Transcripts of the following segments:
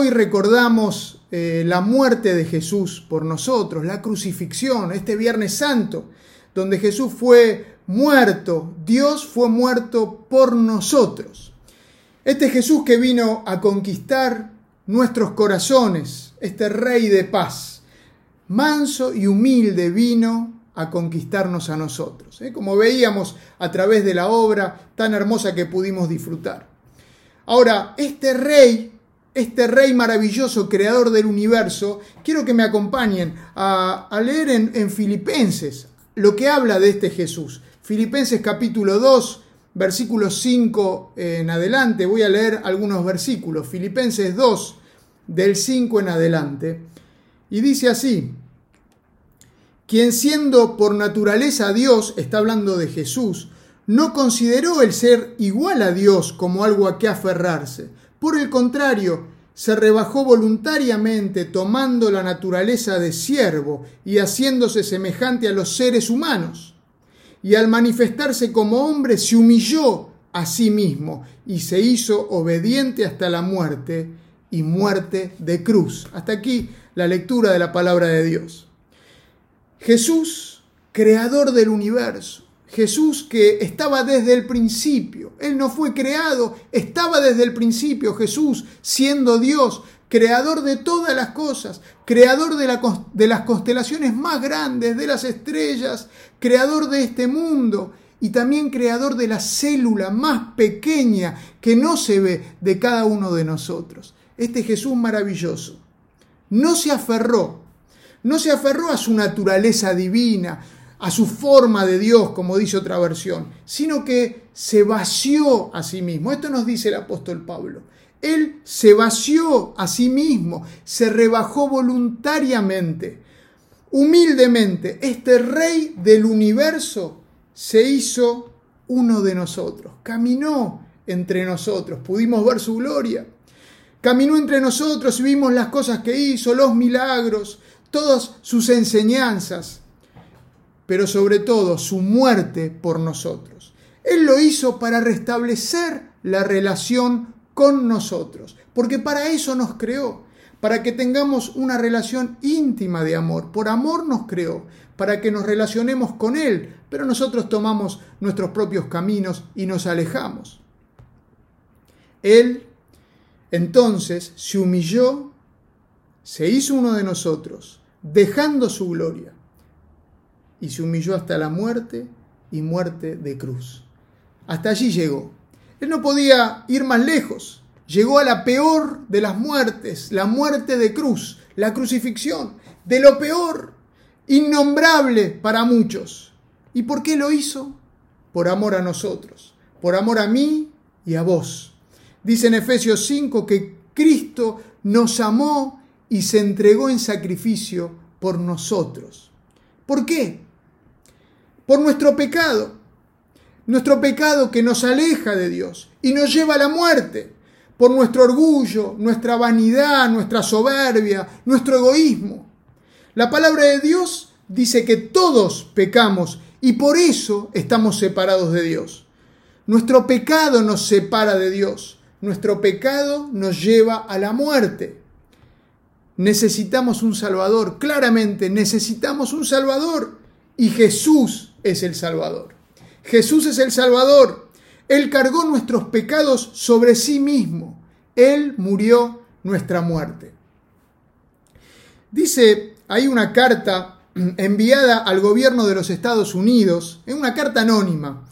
Hoy recordamos eh, la muerte de Jesús por nosotros, la crucifixión, este Viernes Santo, donde Jesús fue muerto, Dios fue muerto por nosotros. Este Jesús que vino a conquistar nuestros corazones, este Rey de paz, manso y humilde vino a conquistarnos a nosotros, ¿eh? como veíamos a través de la obra tan hermosa que pudimos disfrutar. Ahora, este rey, este rey maravilloso, creador del universo, quiero que me acompañen a, leer en, en Filipenses lo que habla de este Jesús. Filipenses capítulo 2, versículo 5 en adelante, voy a leer algunos versículos. Filipenses 2, del 5 en adelante. Y dice así, quien siendo por naturaleza Dios, está hablando de Jesús, no consideró el ser igual a Dios como algo a que aferrarse. Por el contrario, se rebajó voluntariamente tomando la naturaleza de siervo y haciéndose semejante a los seres humanos. Y al manifestarse como hombre se humilló a sí mismo y se hizo obediente hasta la muerte y muerte de cruz. Hasta aquí la lectura de la palabra de Dios. Jesús, creador del universo. Jesús que estaba desde el principio. Él no fue creado, estaba desde el principio. Jesús, siendo Dios, creador de todas las cosas, creador de, de, las constelaciones más grandes, de las estrellas, creador de este mundo y también creador de la célula más pequeña que no se ve de cada uno de nosotros. Este Jesús maravilloso no se aferró no se aferró a su naturaleza divina, a su forma de Dios, como dice otra versión, sino que se vació a sí mismo. Esto nos dice el apóstol Pablo. Él se vació a sí mismo, se rebajó voluntariamente, humildemente. Este rey del universo se hizo uno de nosotros, caminó entre nosotros, pudimos ver su gloria. Caminó entre nosotros y vimos las cosas que hizo, los milagros, todas sus enseñanzas, pero sobre todo su muerte por nosotros. Él lo hizo para restablecer la relación con nosotros, porque para eso nos creó, para que tengamos una relación íntima de amor. Por amor nos creó, para que nos relacionemos con Él, pero nosotros tomamos nuestros propios caminos y nos alejamos. Él entonces se humilló, se hizo uno de nosotros, dejando su gloria, y se humilló hasta la muerte y muerte de cruz. Hasta allí llegó. Él no podía ir más lejos. Llegó a la peor de las muertes, la muerte de cruz, la crucifixión, de lo peor, innombrable para muchos. ¿Y por qué lo hizo? Por amor a nosotros, por amor a mí y a vos. Dice en Efesios 5 que Cristo nos amó y se entregó en sacrificio por nosotros. ¿Por qué? Por nuestro pecado. Nuestro pecado que nos aleja de Dios y nos lleva a la muerte. Por nuestro orgullo, nuestra vanidad, nuestra soberbia, nuestro egoísmo. La palabra de Dios dice que todos pecamos y por eso estamos separados de Dios. Nuestro pecado nos separa de Dios. Nuestro pecado nos lleva a la muerte necesitamos un Salvador, claramente necesitamos un Salvador y Jesús es el Salvador. Jesús es el Salvador. Él cargó nuestros pecados sobre sí mismo. Él murió nuestra muerte. Dice, hay una carta enviada al gobierno de los Estados Unidos, en una carta anónima.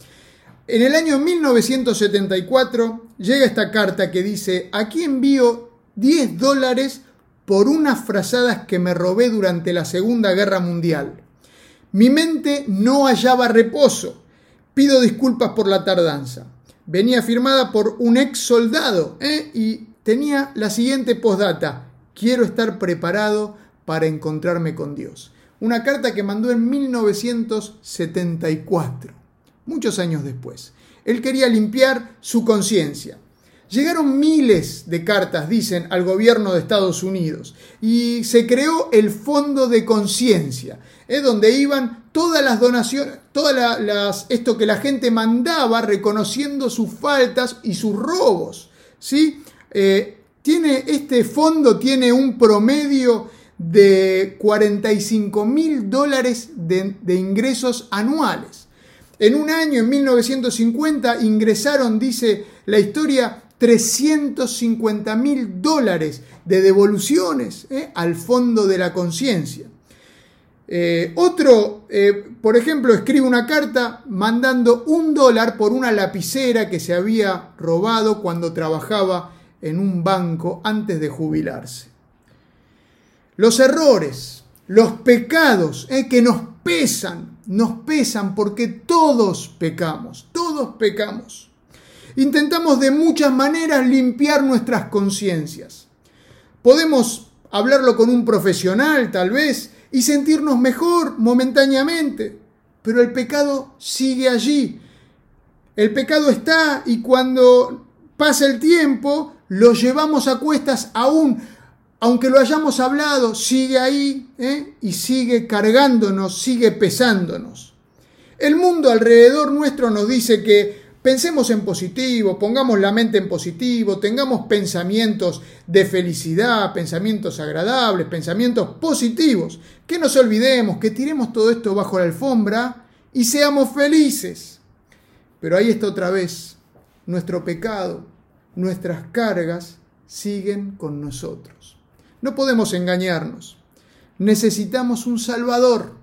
En el año 1974 llega esta carta que dice, aquí envío 10 dólares por unas frazadas que me robé durante la Segunda Guerra Mundial. Mi mente no hallaba reposo. Pido disculpas por la tardanza. Venía firmada por un ex soldado ¿eh? y tenía la siguiente postdata. Quiero estar preparado para encontrarme con Dios. Una carta que mandó en 1974, muchos años después. Él quería limpiar su conciencia. Llegaron miles de cartas, dicen, al gobierno de Estados Unidos y se creó el Fondo de Conciencia, ¿eh? donde iban todas las donaciones, todas las, esto que la gente mandaba reconociendo sus faltas y sus robos. ¿sí? Eh, tiene, este fondo tiene un promedio de 45 mil dólares de, de ingresos anuales. En un año, en 1950, ingresaron, dice la historia, 350 mil dólares de devoluciones ¿eh? al fondo de la conciencia. Eh, otro, eh, por ejemplo, escribe una carta mandando un dólar por una lapicera que se había robado cuando trabajaba en un banco antes de jubilarse. Los errores, los pecados que nos pesan, nos pesan porque todos pecamos, todos pecamos. Intentamos de muchas maneras limpiar nuestras conciencias. Podemos hablarlo con un profesional, tal vez, y sentirnos mejor momentáneamente, pero el pecado sigue allí. El pecado está y cuando pasa el tiempo lo llevamos a cuestas aún, aunque lo hayamos hablado, sigue ahí ¿eh? y sigue cargándonos, sigue pesándonos. El mundo alrededor nuestro nos dice que Pensemos en positivo, pongamos la mente en positivo, tengamos pensamientos de felicidad, pensamientos agradables, pensamientos positivos. Que nos olvidemos, que tiremos todo esto bajo la alfombra y seamos felices. Pero ahí está otra vez, nuestro pecado, nuestras cargas siguen con nosotros. No podemos engañarnos. Necesitamos un Salvador.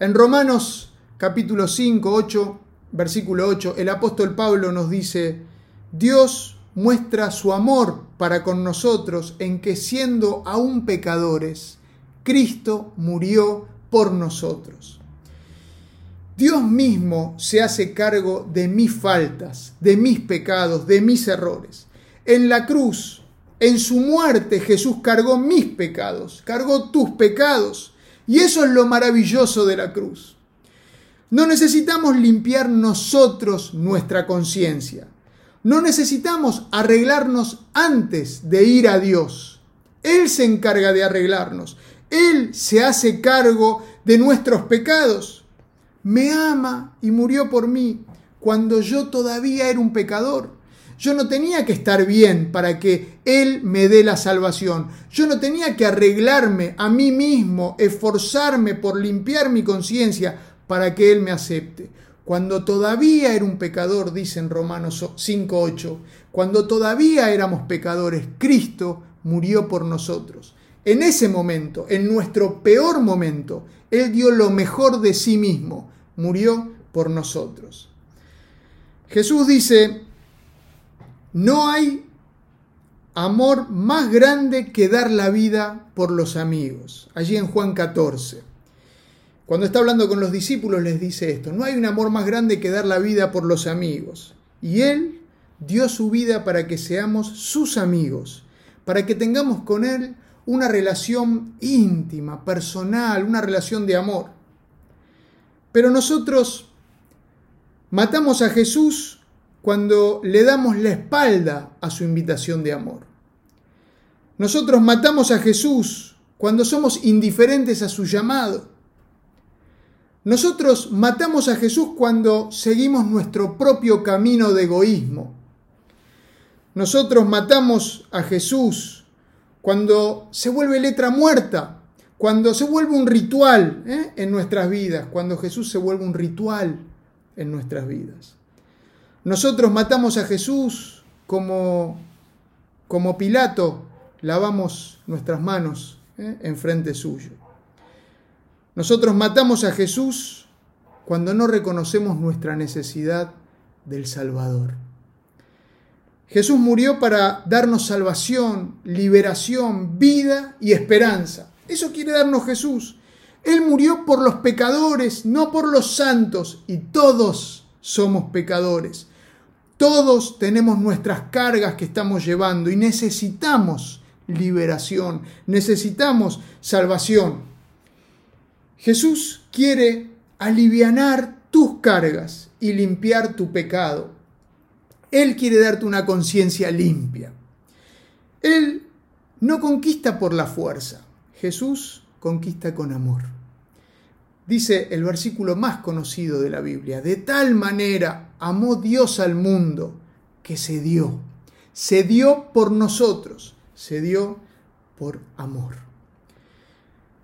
En Romanos capítulo 5, 8 versículo 8, el apóstol Pablo nos dice, Dios muestra su amor para con nosotros en que siendo aún pecadores, Cristo murió por nosotros. Dios mismo se hace cargo de mis faltas, de mis pecados, de mis errores. En la cruz, en su muerte, Jesús cargó mis pecados, cargó tus pecados. Y eso es lo maravilloso de la cruz. No necesitamos limpiar nosotros nuestra conciencia. No necesitamos arreglarnos antes de ir a Dios. Él se encarga de arreglarnos. Él se hace cargo de nuestros pecados. Me ama y murió por mí cuando yo todavía era un pecador. Yo no tenía que estar bien para que Él me dé la salvación. Yo no tenía que arreglarme a mí mismo, esforzarme por limpiar mi conciencia para que Él me acepte. Cuando todavía era un pecador, dice en Romanos 5.8, cuando todavía éramos pecadores, Cristo murió por nosotros. En ese momento, en nuestro peor momento, Él dio lo mejor de sí mismo, murió por nosotros. Jesús dice, no hay amor más grande que dar la vida por los amigos, allí en Juan 14. Cuando está hablando con los discípulos les dice esto, no hay un amor más grande que dar la vida por los amigos. Y Él dio su vida para que seamos sus amigos, para que tengamos con Él una relación íntima, personal, una relación de amor. Pero nosotros matamos a Jesús cuando le damos la espalda a su invitación de amor. Nosotros matamos a Jesús cuando somos indiferentes a su llamado. Nosotros matamos a Jesús cuando seguimos nuestro propio camino de egoísmo. Nosotros matamos a Jesús cuando se vuelve letra muerta, cuando se vuelve un ritual ¿eh? en nuestras vidas, cuando Jesús se vuelve un ritual en nuestras vidas. Nosotros matamos a Jesús como, como Pilato lavamos nuestras manos ¿eh? en frente suyo. Nosotros matamos a Jesús cuando no reconocemos nuestra necesidad del Salvador. Jesús murió para darnos salvación, liberación, vida y esperanza. Eso quiere darnos Jesús. Él murió por los pecadores, no por los santos, y todos somos pecadores. Todos tenemos nuestras cargas que estamos llevando y necesitamos liberación, necesitamos salvación. Jesús quiere alivianar tus cargas y limpiar tu pecado. Él quiere darte una conciencia limpia. Él no conquista por la fuerza. Jesús conquista con amor. Dice el versículo más conocido de la Biblia, de tal manera amó Dios al mundo que se dio. se dio por nosotros, se dio por amor.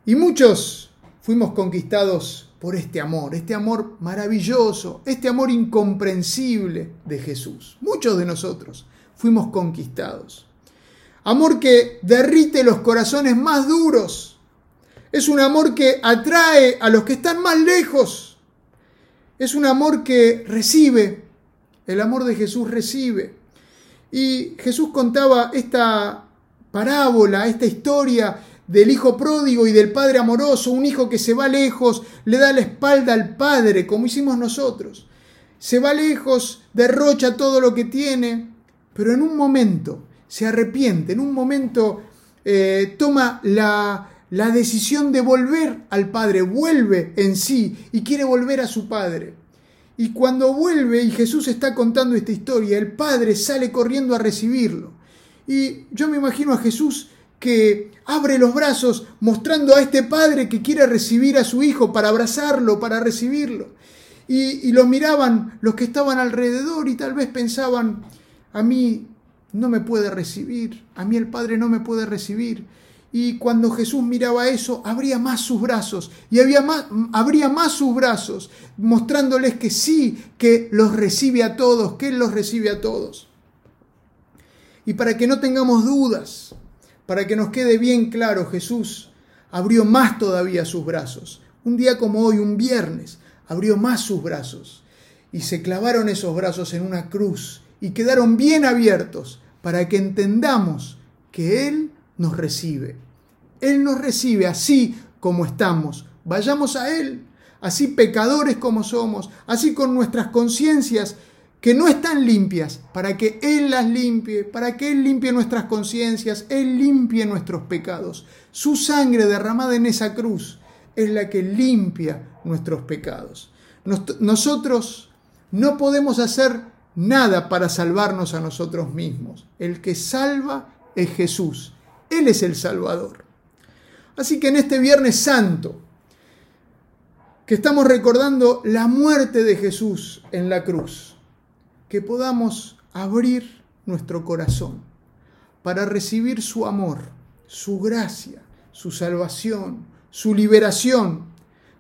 Y muchos fuimos conquistados por este amor, este amor maravilloso, este amor incomprensible de Jesús. Muchos de nosotros fuimos conquistados. Amor que derrite los corazones más duros. Es un amor que atrae a los que están más lejos. Es un amor que recibe. El amor de Jesús recibe. Y Jesús contaba esta parábola, esta historia del hijo pródigo y del padre amoroso, un hijo que se va lejos, le da la espalda al padre, como hicimos nosotros. Se va lejos, derrocha todo lo que tiene, pero en un momento se arrepiente, en un momento eh, toma la, la decisión de volver al Padre, vuelve en sí y quiere volver a su Padre. Y cuando vuelve y Jesús está contando esta historia, el Padre sale corriendo a recibirlo. Y yo me imagino a Jesús que abre los brazos mostrando a este padre que quiere recibir a su hijo para abrazarlo, para recibirlo. Y, y, lo miraban los que estaban alrededor y tal vez pensaban, a mí no me puede recibir, a mí el Padre no me puede recibir. Y cuando Jesús miraba eso, abría más sus brazos y había más, abría más sus brazos, mostrándoles que sí, que los recibe a todos, que Él los recibe a todos. Y para que no tengamos dudas, para que nos quede bien claro, Jesús abrió más todavía sus brazos. Un día como hoy, un viernes, abrió más sus brazos y se clavaron esos brazos en una cruz y quedaron bien abiertos para que entendamos que Él nos recibe. Él nos recibe así como estamos. Vayamos a Él, así pecadores como somos, así con nuestras conciencias que no están limpias, para que Él las limpie, para que Él limpie nuestras conciencias, Él limpie nuestros pecados. Su sangre derramada en esa cruz es la que limpia nuestros pecados. nosotros no podemos hacer nada para salvarnos a nosotros mismos. El que salva es Jesús. Él es el Salvador. Así que en este Viernes Santo, que estamos recordando la muerte de Jesús en la cruz, que podamos abrir nuestro corazón para recibir su amor, su gracia, su salvación, su liberación,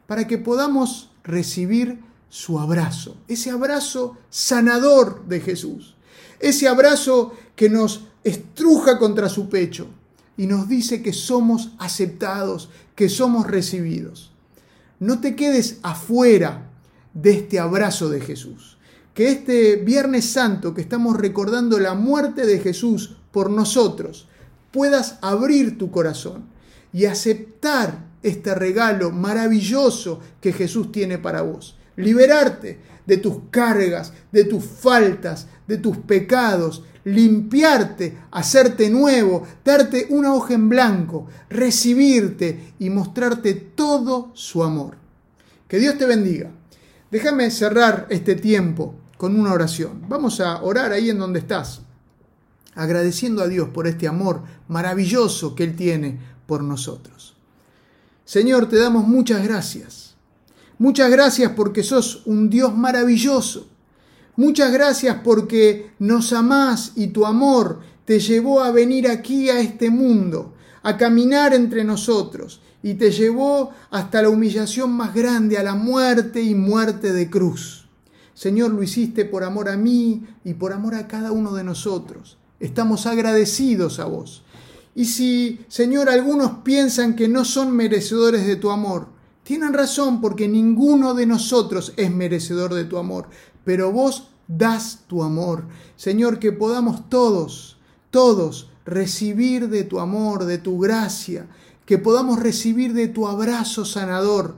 para que podamos recibir su abrazo, ese abrazo sanador de Jesús, ese abrazo que nos estruja contra su pecho y nos dice que somos aceptados, que somos recibidos. No te quedes afuera de este abrazo de Jesús. Que este Viernes Santo que estamos recordando la muerte de Jesús por nosotros, puedas abrir tu corazón y aceptar este regalo maravilloso que Jesús tiene para vos liberarte de tus cargas, de tus faltas, de tus pecados, limpiarte, hacerte nuevo, darte una hoja en blanco, recibirte y mostrarte todo su amor. Que Dios te bendiga. Déjame cerrar este tiempo con una oración. Vamos a orar ahí en donde estás, agradeciendo a Dios por este amor maravilloso que Él tiene por nosotros. Señor, te damos muchas gracias Muchas gracias porque sos un Dios maravilloso. Muchas gracias porque nos amás y tu amor te llevó a venir aquí a este mundo, a caminar entre nosotros y te llevó hasta la humillación más grande, a la muerte y muerte de cruz. Señor, lo hiciste por amor a mí y por amor a cada uno de nosotros. Estamos agradecidos a vos. Y si, Señor, algunos piensan que no son merecedores de tu amor, tienen razón porque ninguno de nosotros es merecedor de tu amor, pero vos das tu amor. Señor, que podamos todos, todos recibir de tu amor, de tu gracia, que podamos recibir de tu abrazo sanador.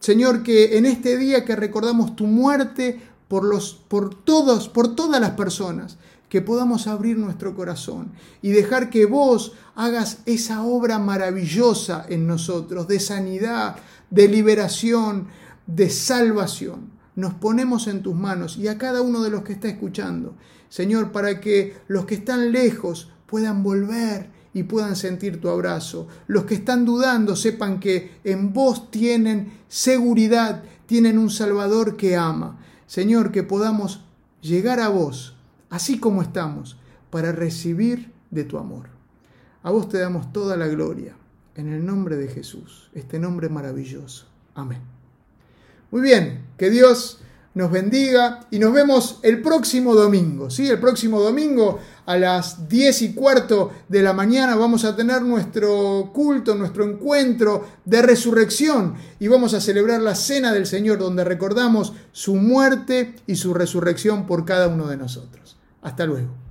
Señor, que en este día que recordamos tu muerte por los por todos, por todas las personas, que podamos abrir nuestro corazón y dejar que vos hagas esa obra maravillosa en nosotros de sanidad, de liberación, de salvación. Nos ponemos en tus manos y a cada uno de los que está escuchando, Señor, para que los que están lejos puedan volver y puedan sentir tu abrazo. Los que están dudando sepan que en vos tienen seguridad, tienen un Salvador que ama. Señor, que podamos llegar a vos, así como estamos, para recibir de tu amor. A vos te damos toda la gloria, en el nombre de Jesús, este nombre maravilloso. Amén. Muy bien, que Dios nos bendiga y nos vemos el próximo domingo. ¿sí? El próximo domingo a las 10 y cuarto de la mañana vamos a tener nuestro culto, nuestro encuentro de resurrección y vamos a celebrar la cena del Señor donde recordamos su muerte y su resurrección por cada uno de nosotros. Hasta luego.